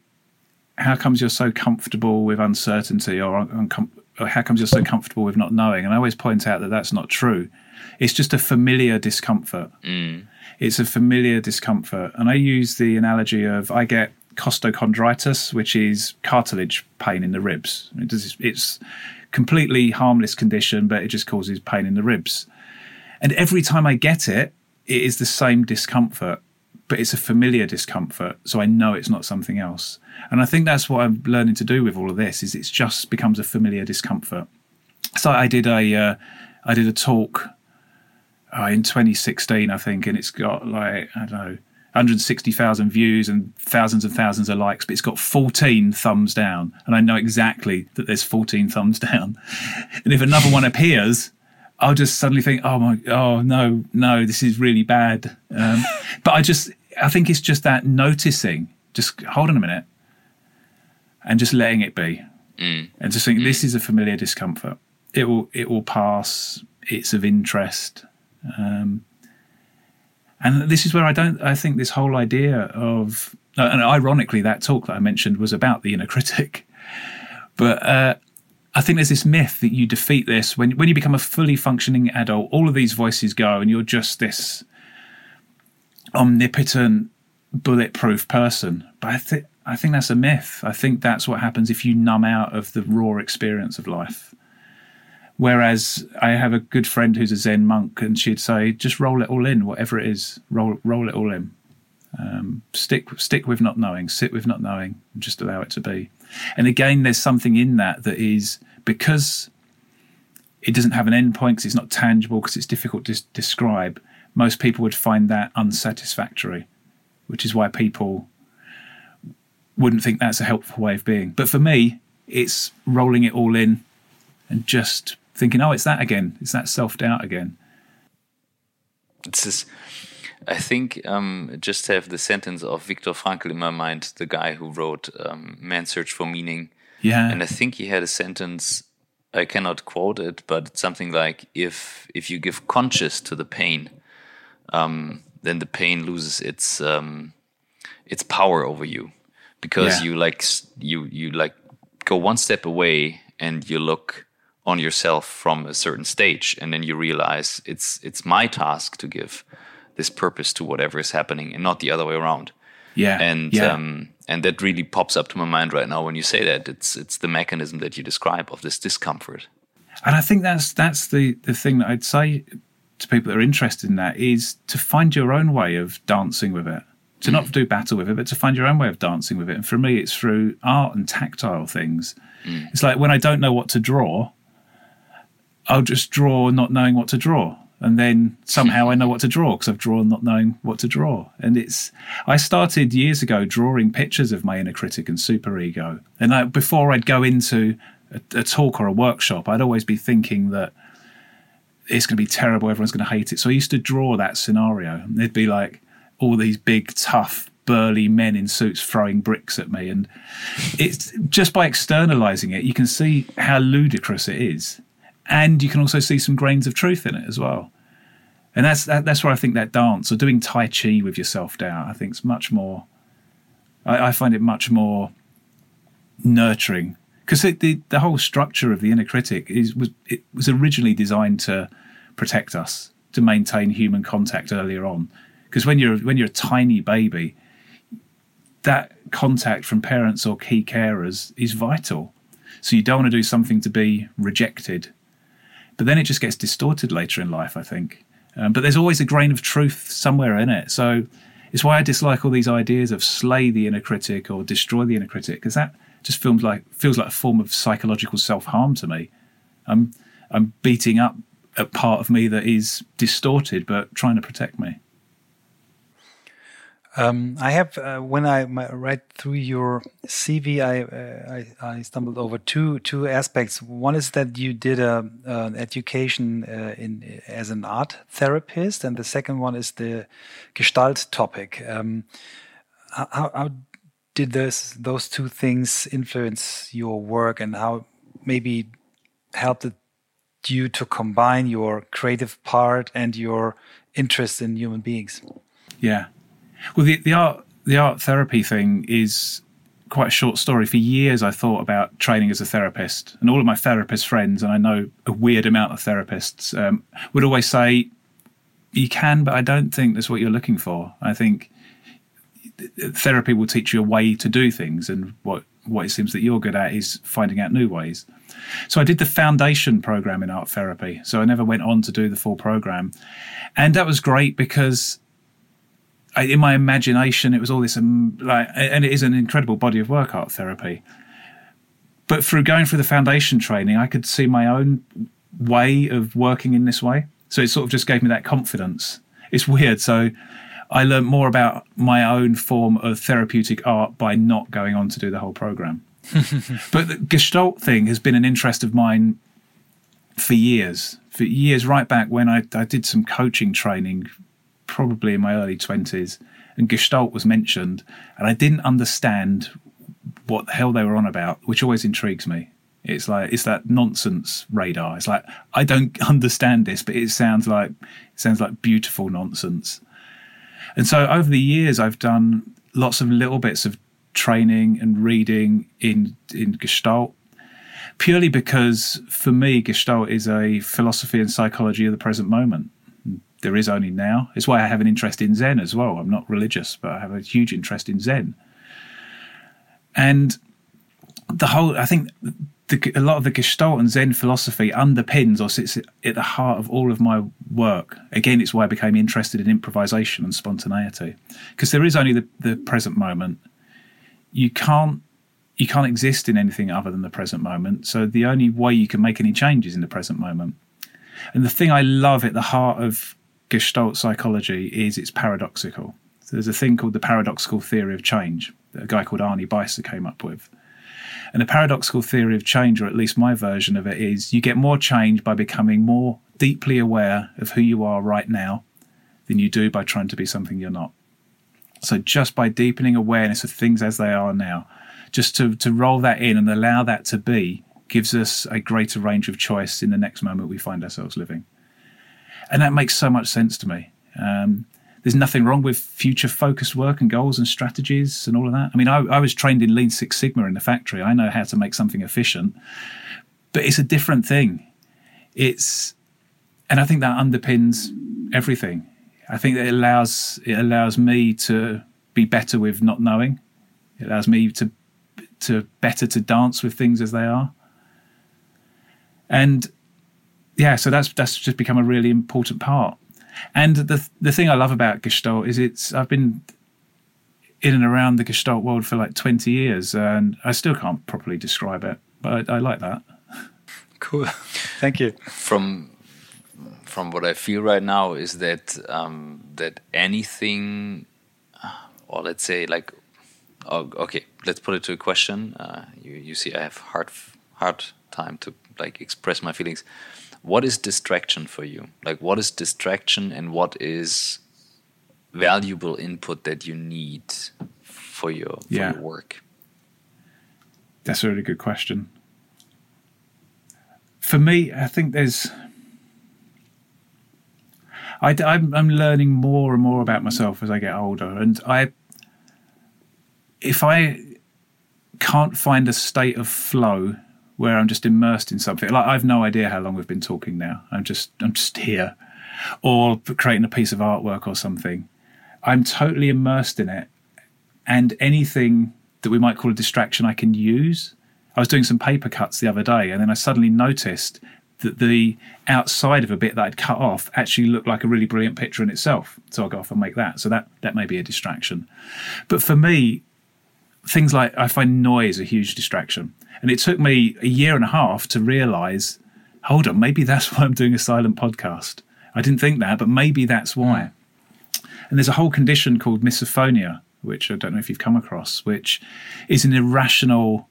"How comes you're so comfortable with uncertainty?" or, uncom- or "How comes you're so comfortable with not knowing?" And I always point out that that's not true. It's just a familiar discomfort. Mm. It's a familiar discomfort, and I use the analogy of I get costochondritis, which is cartilage pain in the ribs. It does, it's completely harmless condition, but it just causes pain in the ribs. And every time I get it, it is the same discomfort but it's a familiar discomfort so i know it's not something else and i think that's what i'm learning to do with all of this is it just becomes a familiar discomfort so i did a uh, I did a talk uh, in 2016 i think and it's got like i don't know 160,000 views and thousands and thousands of likes, but it's got 14 thumbs down. And I know exactly that there's 14 thumbs down. And if another one appears, I'll just suddenly think, oh my, oh no, no, this is really bad. Um, but I just, I think it's just that noticing, just hold on a minute, and just letting it be, mm. and just think mm. this is a familiar discomfort. It will it will pass. It's of interest, um, and this is where I don't. I think this whole idea of and ironically that talk that I mentioned was about the inner critic, but. Uh, I think there's this myth that you defeat this when when you become a fully functioning adult. All of these voices go, and you're just this omnipotent, bulletproof person. But I think I think that's a myth. I think that's what happens if you numb out of the raw experience of life. Whereas I have a good friend who's a Zen monk, and she'd say, just roll it all in, whatever it is, roll roll it all in. Um, stick stick with not knowing, sit with not knowing, and just allow it to be. And again, there's something in that that is because it doesn't have an end point because it's not tangible because it's difficult to describe most people would find that unsatisfactory, which is why people wouldn't think that's a helpful way of being. But for me, it's rolling it all in and just thinking, oh, it's that again. It's that self doubt again. It's just, I think, um, just have the sentence of Viktor Frankl in my mind, the guy who wrote um, Man's Search for Meaning. Yeah. And I think he had a sentence, I cannot quote it, but it's something like if if you give conscious to the pain, um, then the pain loses its um, its power over you. Because yeah. you like you you like go one step away and you look on yourself from a certain stage. And then you realize it's it's my task to give this purpose to whatever is happening and not the other way around. Yeah. And yeah. um and that really pops up to my mind right now when you say that. It's it's the mechanism that you describe of this discomfort. And i think that's that's the the thing that i'd say to people that are interested in that is to find your own way of dancing with it. To not do battle with it, but to find your own way of dancing with it. And for me, it's through art and tactile things. Mm. It's like when I don't know what to draw, I'll just draw not knowing what to draw. And then somehow I know what to draw because I've drawn not knowing what to draw. And it's, I started years ago drawing pictures of my inner critic and superego. And I, before I'd go into a, a talk or a workshop, I'd always be thinking that it's going to be terrible. Everyone's going to hate it. So I used to draw that scenario. And there'd be like all these big, tough, burly men in suits throwing bricks at me. And it's just by externalizing it, you can see how ludicrous it is. And you can also see some grains of truth in it as well. And that's that, that's where I think that dance or doing Tai Chi with your self doubt, I think is much more. I, I find it much more nurturing because the the whole structure of the inner critic is was it was originally designed to protect us to maintain human contact earlier on. Because when you're when you're a tiny baby that contact from parents or key carers is vital. So you don't want to do something to be rejected. But then it just gets distorted later in life i think. Um, but there's always a grain of truth somewhere in it. So it's why i dislike all these ideas of slay the inner critic or destroy the inner critic because that just feels like feels like a form of psychological self harm to me. I'm I'm beating up a part of me that is distorted, but trying to protect me. Um, I have uh, when I read through your CV, I, uh, I, I stumbled over two two aspects. One is that you did a, education uh, in as an art therapist, and the second one is the Gestalt topic. Um, how, how did those those two things influence your work and how maybe helped it you to combine your creative part and your interest in human beings. Yeah. Well the, the art the art therapy thing is quite a short story. For years i thought about training as a therapist and all of my therapist friends and i know a weird amount of therapists um, would always say you can but i don't think that's what you're looking for. I think therapy will teach you a way to do things, and what what it seems that you're good at is finding out new ways. So I did the foundation program in art therapy. So I never went on to do the full program, and that was great because. I, in my imagination, it was all this, um, like, and it is an incredible body of work, art therapy. But through going through the foundation training, I could see my own way of working in this way. So it sort of just gave me that confidence. It's weird. So I learned more about my own form of therapeutic art by not going on to do the whole program. but the Gestalt thing has been an interest of mine for years, for years, right back when I, I did some coaching training, probably in my early 20s, and Gestalt was mentioned, and I didn't understand what the hell they were on about, which always intrigues me. It's like it's that nonsense radar. It's like I don't understand this, but it sounds like it sounds like beautiful nonsense. And so over the years, I've done lots of little bits of training and reading in in Gestalt, purely because for me, Gestalt is a philosophy and psychology of the present moment. There is only now. It's why I have an interest in Zen as well. I'm not religious, but I have a huge interest in Zen. And the whole, I think the, a lot of the Gestalt and Zen philosophy underpins or sits at the heart of all of my work. Again, it's why I became interested in improvisation and spontaneity, because there is only the, the present moment. You can't you can't exist in anything other than the present moment. So the only way you can make any changes in the present moment. And the thing I love at the heart of Gestalt psychology is it's paradoxical. So there's a thing called the paradoxical theory of change that a guy called Arnie Beisser came up with and the paradoxical theory of change, or at least my version of it, is you get more change by becoming more deeply aware of who you are right now than you do by trying to be something you're not. So just by deepening awareness of things as they are now, just to, to roll that in and allow that to be gives us a greater range of choice in the next moment we find ourselves living. And that makes so much sense to me. Um, there's nothing wrong with future focused work and goals and strategies and all of that. I mean, I, I was trained in Lean Six Sigma in the factory. I know how to make something efficient, but it's a different thing. It's, and I think that underpins everything. I think that it allows it allows me to be better with not knowing. It allows me to to better to dance with things as they are. And yeah, so that's that's just become a really important part and the the thing I love about Gestalt is it's I've been in and around the Gestalt world for like 20 years and I still can't properly describe it, but I, I like that. Cool. Thank you. From from what I feel right now is that um, that anything, or let's say like, oh, okay, let's put it to a question. Uh, you you see, I have hard hard time to like express my feelings what is distraction for you? Like, what is distraction and what is valuable input that you need for your, for yeah. your work? That's a really good question. For me, I think there's. I, I'm, I'm learning more and more about myself as I get older, and I, if I can't find a state of flow where I'm just immersed in something, like I've no idea how long we've been talking now. I'm just I'm just here, or creating a piece of artwork or something. I'm totally immersed in it, and anything that we might call a distraction I can use. I was doing some paper cuts the other day, and then I suddenly noticed that the outside of a bit that I'd cut off actually looked like a really brilliant picture in itself. So I'll go off and make that. So that that may be a distraction. But for me, things like I find noise a huge distraction. And it took me a year and a half to realize, hold on, maybe that's why I'm doing a silent podcast. I didn't think that, but maybe that's why. Mm. And there's a whole condition called misophonia, which I don't know if you've come across, which is an irrational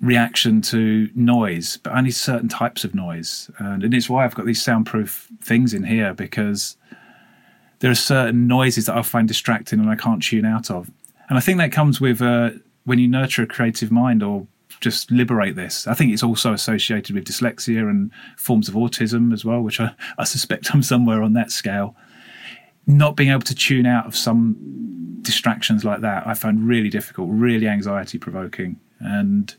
reaction to noise, but only certain types of noise. And, and it's why I've got these soundproof things in here because there are certain noises that I find distracting and I can't tune out of. And I think that comes with uh, when you nurture a creative mind or just liberate this. I think it's also associated with dyslexia and forms of autism as well, which I, I suspect I'm somewhere on that scale. Not being able to tune out of some distractions like that, I find really difficult, really anxiety provoking. And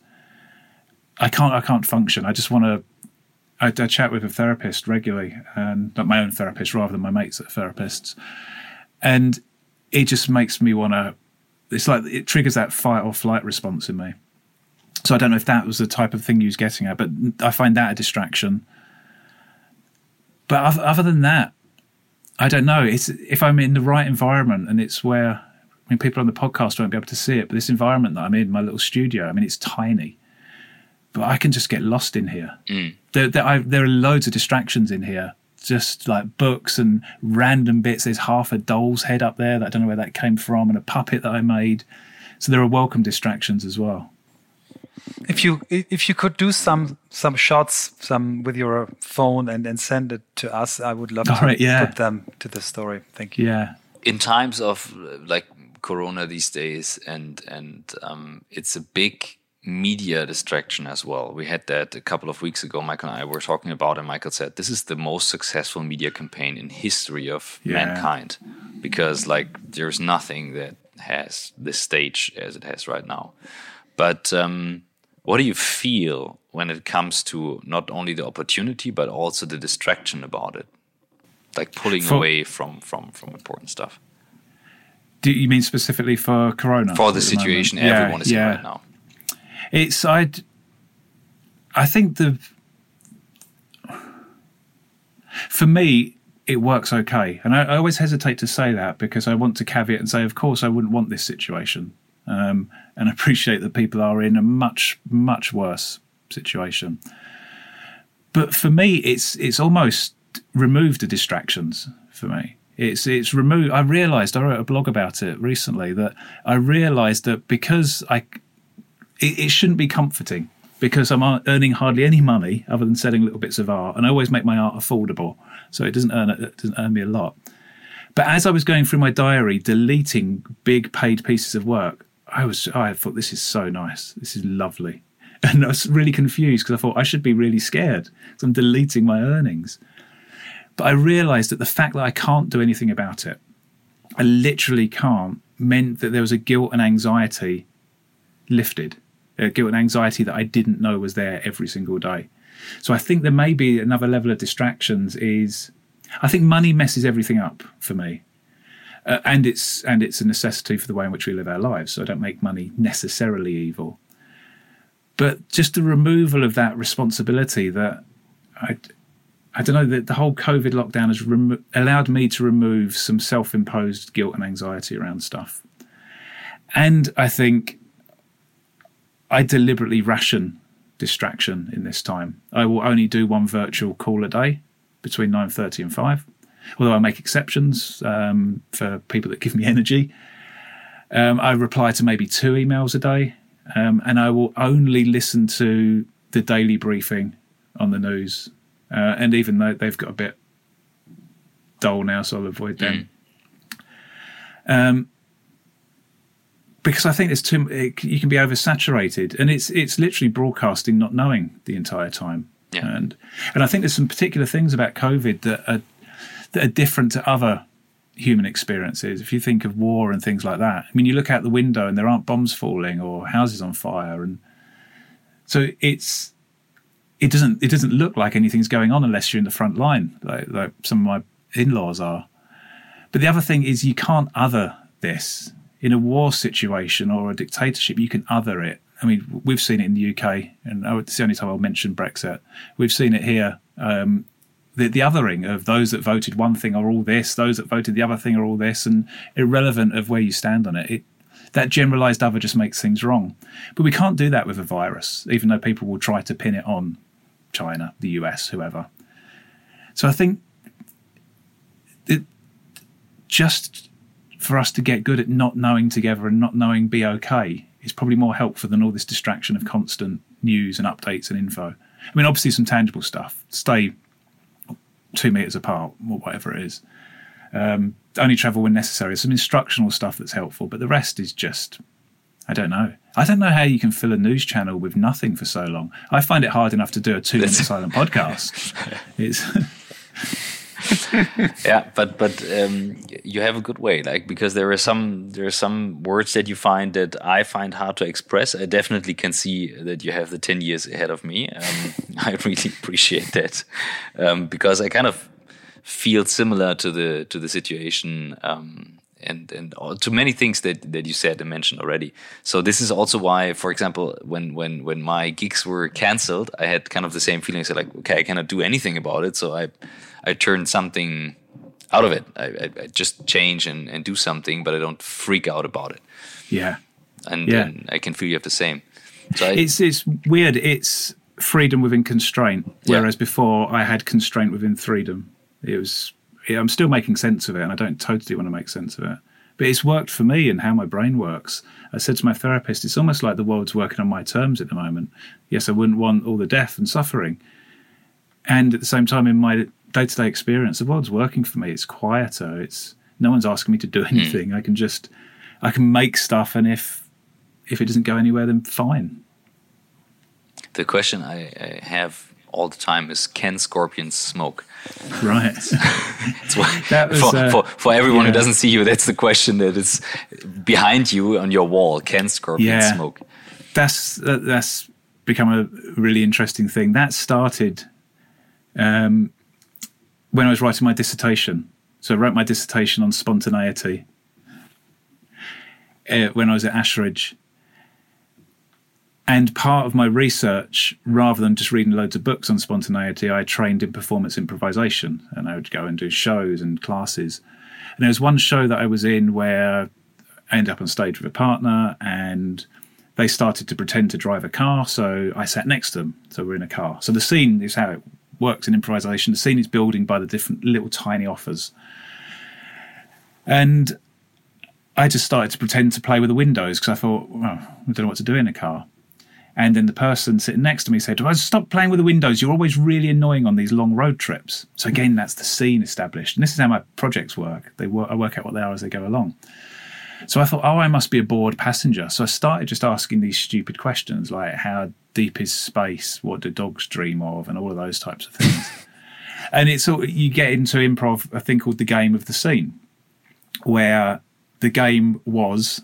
I can't I can't function. I just want to. I, chat with a therapist regularly, and not my own therapist, rather than my mates that are therapists, and it just makes me want to. It's like it triggers that fight or flight response in me. So I don't know if that was the type of thing you was getting at, but I find that a distraction. But other, other than that, I don't know. It's if I'm in the right environment and it's where I mean people on the podcast won't be able to see it, but this environment that I'm in, my little studio, I mean it's tiny but I can just get lost in here. Mm. There, there, I, there, are loads of distractions in here, just like books and random bits. There's half a doll's head up there that I don't know where that came from, and a puppet that I made. So there are welcome distractions as well. If you if you could do some some shots some with your phone and, and send it to us, I would love All to right, yeah. put them to the story. Thank you. Yeah. In times of like Corona these days, and and um, it's a big media distraction as well. We had that a couple of weeks ago. Michael and I were talking about, and Michael said this is the most successful media campaign in history of yeah. mankind because like there's nothing that has this stage as it has right now. But um, what do you feel when it comes to not only the opportunity but also the distraction about it, like pulling for, away from from from important stuff? Do you mean specifically for Corona? For the situation the everyone yeah, is yeah. in right now it's I. I think the for me it works okay, and I, I, always hesitate to say that because I want to caveat and say, of course, I wouldn't want this situation, um, and appreciate that people are in a much much worse situation. But for me, it's it's almost removed the distractions for me. It's it's removed. I realised I wrote a blog about it recently that I realised that because I it, it shouldn't be comforting because I'm earning hardly any money other than selling little bits of art, and I always make my art affordable, so it doesn't earn it doesn't earn me a lot. But as I was going through my diary, deleting big paid pieces of work, I was I thought this is so nice, this is lovely, and I was really confused because I thought I should be really scared because I'm deleting my earnings. But I realised that the fact that I can't do anything about it, I literally can't, meant that there was a guilt and anxiety lifted uh, guilt and anxiety that I didn't know was there every single day. So I think there may be another level of distractions. Is I think money messes everything up for me, uh, and it's and it's a necessity for the way in which we live our lives. So I don't make money necessarily evil, but just the removal of that responsibility that I. I don't know that the whole COVID lockdown has remo- allowed me to remove some self-imposed guilt and anxiety around stuff, and I think I deliberately ration distraction in this time. I will only do one virtual call a day between 9.30 and 5, although I make exceptions um, for people that give me energy. Um, I reply to maybe two emails a day, um, and I will only listen to the daily briefing on the news. Uh, and even though they've got a bit dull now, so I'll avoid them. Mm because I think there's too it, you can be oversaturated, and it's it's literally broadcasting not knowing the entire time. Yeah. And and I think there's some particular things about COVID that are that are different to other human experiences. If you think of war and things like that, I mean, you look out the window and there aren't bombs falling or houses on fire, and so it's it doesn't it doesn't look like anything's going on unless you're in the front line, like, like some of my in-laws are. But the other thing is you can't other this in a war situation or a dictatorship. You can other it. I mean, we've seen it in the UK, and it's the only time I'll mention Brexit. We've seen it here. Um, the, the othering of those that voted one thing are all this, those that voted the other thing are all this, and irrelevant of where you stand on it. it that generalized other just makes things wrong. But we can't do that with a virus, even though people will try to pin it on China, the US, whoever. So I think it, just for us to get good at not knowing together and not knowing be okay is probably more helpful than all this distraction of constant news and updates and info. I mean, obviously, some tangible stuff. Stay two meters apart, or whatever it is. Um, only travel when necessary. Some instructional stuff that's helpful, but the rest is just, I don't know. I don't know how you can fill a news channel with nothing for so long. I find it hard enough to do a two minute silent podcast. It's. yeah, but but um, you have a good way, like because there are some there are some words that you find that I find hard to express. I definitely can see that you have the ten years ahead of me. Um, I really appreciate that um, because I kind of feel similar to the to the situation um, and and to many things that that you said and mentioned already. So this is also why, for example, when when when my gigs were cancelled, I had kind of the same feelings. So like, okay, I cannot do anything about it. So I I turn something out of it. I, I, I just change and, and do something, but I don't freak out about it. Yeah, and, yeah. and I can feel you have the same. So I, it's it's weird. It's freedom within constraint, whereas yeah. before I had constraint within freedom. It was I'm still making sense of it, and I don't totally want to make sense of it. But it's worked for me and how my brain works. I said to my therapist, it's almost like the world's working on my terms at the moment. Yes, I wouldn't want all the death and suffering. And at the same time, in my day to day experience, the world's working for me. It's quieter. It's no one's asking me to do hmm. anything. Mm. I can just, I can make stuff, and if if it doesn't go anywhere, then fine. The question I, I have all the time is: Can scorpions smoke? Right. that was, for, uh, for, for, everyone yeah. who doesn't see you, that's the question that is behind you on your wall. Can scorpions yeah. smoke? That's that's become a really interesting thing. That started um, when I was writing my dissertation. So I wrote my dissertation on spontaneity uh, when I was at Ashridge, and part of my research, rather than just reading loads of books on spontaneity, I trained in performance improvisation and I would go and do shows and classes. And there was one show that I was in where I ended up on stage with a partner and they started to pretend to drive a car. So I sat next to them. So we're in a car. So the scene is how it works in improvisation. The scene is building by the different little tiny offers. And I just started to pretend to play with the windows because I thought, well, I don't know what to do in a car. And then the person sitting next to me said, well, Stop playing with the windows. You're always really annoying on these long road trips. So, again, that's the scene established. And this is how my projects work. They work I work out what they are as they go along. So I thought, oh, I must be a bored passenger. So I started just asking these stupid questions like, how deep is space? What do dogs dream of? And all of those types of things. and it's all, you get into improv, a thing called the game of the scene, where the game was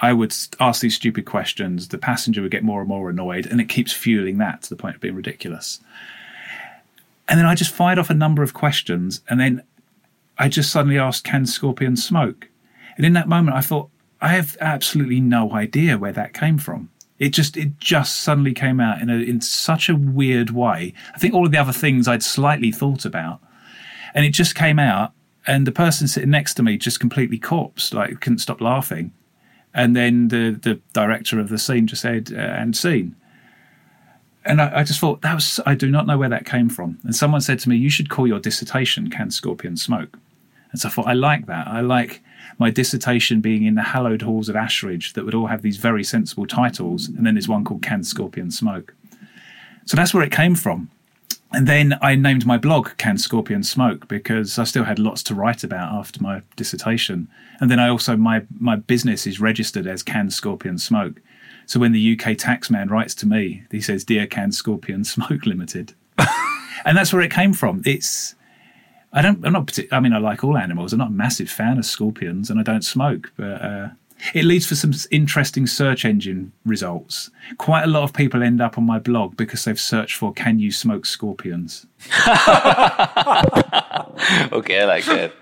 I would ask these stupid questions. The passenger would get more and more annoyed, and it keeps fueling that to the point of being ridiculous. And then I just fired off a number of questions, and then I just suddenly asked, "Can scorpions smoke?" And in that moment, I thought, I have absolutely no idea where that came from. It just it just suddenly came out in a in such a weird way. I think all of the other things I'd slightly thought about, and it just came out. And the person sitting next to me just completely corpsed, like couldn't stop laughing. And then the, the director of the scene just said, uh, and scene. And I, I, just thought, that was, I do not know where that came from. And someone said to me, you should call your dissertation Can Scorpion Smoke? And so I thought, I like that. I like my dissertation being in the hallowed halls of Ashridge that would all have these very sensible titles. And then there's one called Can Scorpion Smoke? So that's where it came from and then I named my blog Can Scorpion Smoke because I still had lots to write about after my dissertation. And then I also my my business is registered as Can Scorpion Smoke. So when the UK taxman writes to me, he says, "Dear Can Scorpion Smoke Limited," and that's where it came from. It's I don't. I'm not. I mean, I like all animals. I'm not a massive fan of scorpions, and I don't smoke. But uh, it leads for some interesting search engine results. Quite a lot of people end up on my blog because they've searched for "Can you smoke scorpions?" okay, I like that.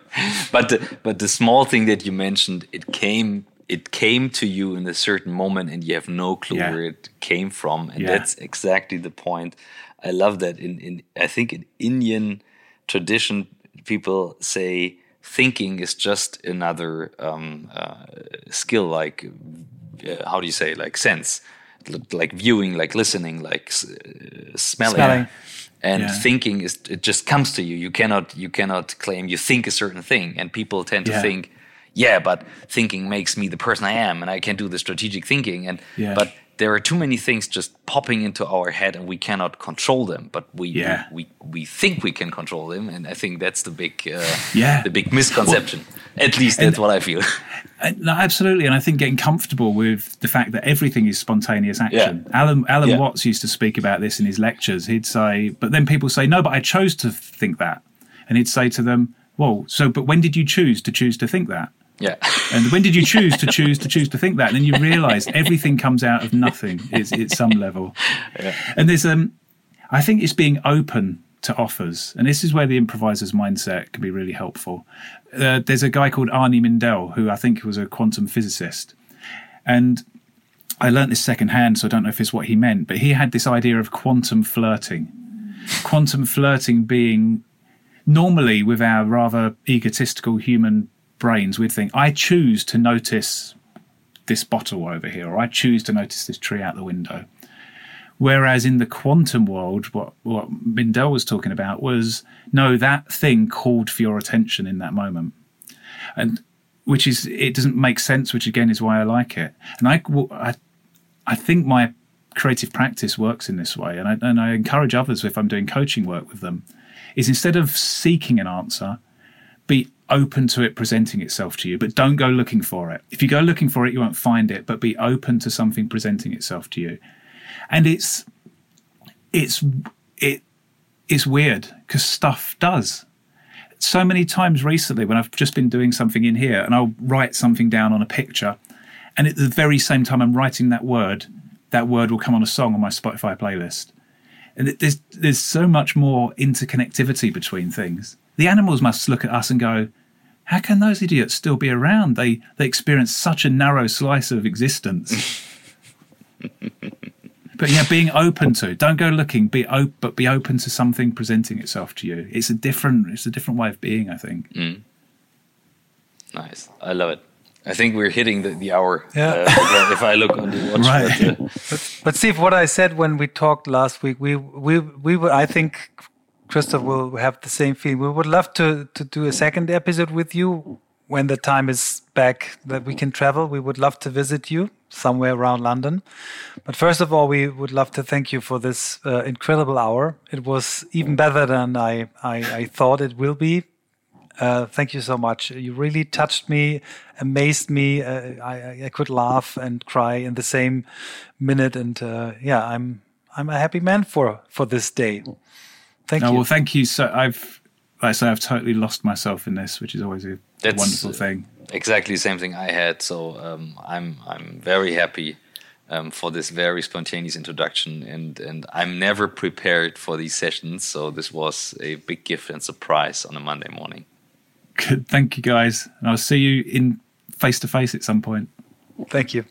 But the, but the small thing that you mentioned, it came it came to you in a certain moment, and you have no clue yeah. where it came from, and yeah. that's exactly the point. I love that. In in I think in Indian tradition, people say thinking is just another um, uh, skill, like uh, how do you say, like sense, like viewing, like listening, like uh, smelling. smelling. And yeah. thinking is it just comes to you. You cannot you cannot claim you think a certain thing, and people tend to yeah. think, yeah, but thinking makes me the person I am, and I can do the strategic thinking. And yeah. but there are too many things just popping into our head and we cannot control them but we yeah. we, we, think we can control them and i think that's the big uh, yeah. the big misconception. Well, at least that's and, what i feel. No, absolutely and i think getting comfortable with the fact that everything is spontaneous action. Yeah. alan alan yeah. watts used to speak about this in his lectures. He'd say but then people say no but i chose to think that. And he'd say to them well so but when did you choose to choose to think that yeah. And when did you choose to choose to choose to think that? And then you realize everything comes out of nothing. It's at some level. Yeah. And there's um I think it's being open to offers. And this is where the improviser's mindset can be really helpful. Uh, there's a guy called Arnie Mindell, who I think was a quantum physicist. And I learned this secondhand, so I don't know if it's what he meant, but he had this idea of quantum flirting. Quantum flirting being normally with our rather egotistical human brains, we'd think, I choose to notice this bottle over here, or I choose to notice this tree out the window. Whereas in the quantum world, what, what Mindell was talking about was no, that thing called for your attention in that moment. And which is, it doesn't make sense, which again is why I like it. And I, I, I think my creative practice works in this way. And I, and I encourage others if I'm doing coaching work with them, is instead of seeking an answer, open to it presenting itself to you, but don't go looking for it. If you go looking for it, you won't find it, but be open to something presenting itself to you. And it's, it's, it, it's weird because stuff does. So many times recently when I've just been doing something in here and I'll write something down on a picture, and at the very same time I'm writing that word, that word will come on a song on my Spotify playlist. And there's there's so much more interconnectivity between things the animals must look at us and go, how can those idiots still be around? They they experience such a narrow slice of existence. but yeah, being open to don't go looking, be op- but be open to something presenting itself to you. It's a different it's a different way of being, I think. Mm. Nice, I love it. I think we're hitting the, the hour. Yeah. Uh, if I look on the watch. Right. But, uh, but, but Steve, what I said when we talked last week, we we we were, I think Christoph will have the same feeling. We would love to to do a second episode with you when the time is back that we can travel. We would love to visit you somewhere around London. But first of all, we would love to thank you for this uh, incredible hour. It was even better than I I, I thought it will be. Uh, thank you so much. You really touched me, amazed me. Uh, I, I could laugh and cry in the same minute, and uh, yeah, I'm I'm a happy man for for this day. Thank no, you. Well, thank you. So I've, like I say, I've totally lost myself in this, which is always a That's wonderful thing. Exactly the same thing I had. So um, I'm I'm very happy um, for this very spontaneous introduction, and and I'm never prepared for these sessions. So this was a big gift and surprise on a Monday morning. Good. Thank you, guys, and I'll see you in face to face at some point. Thank you.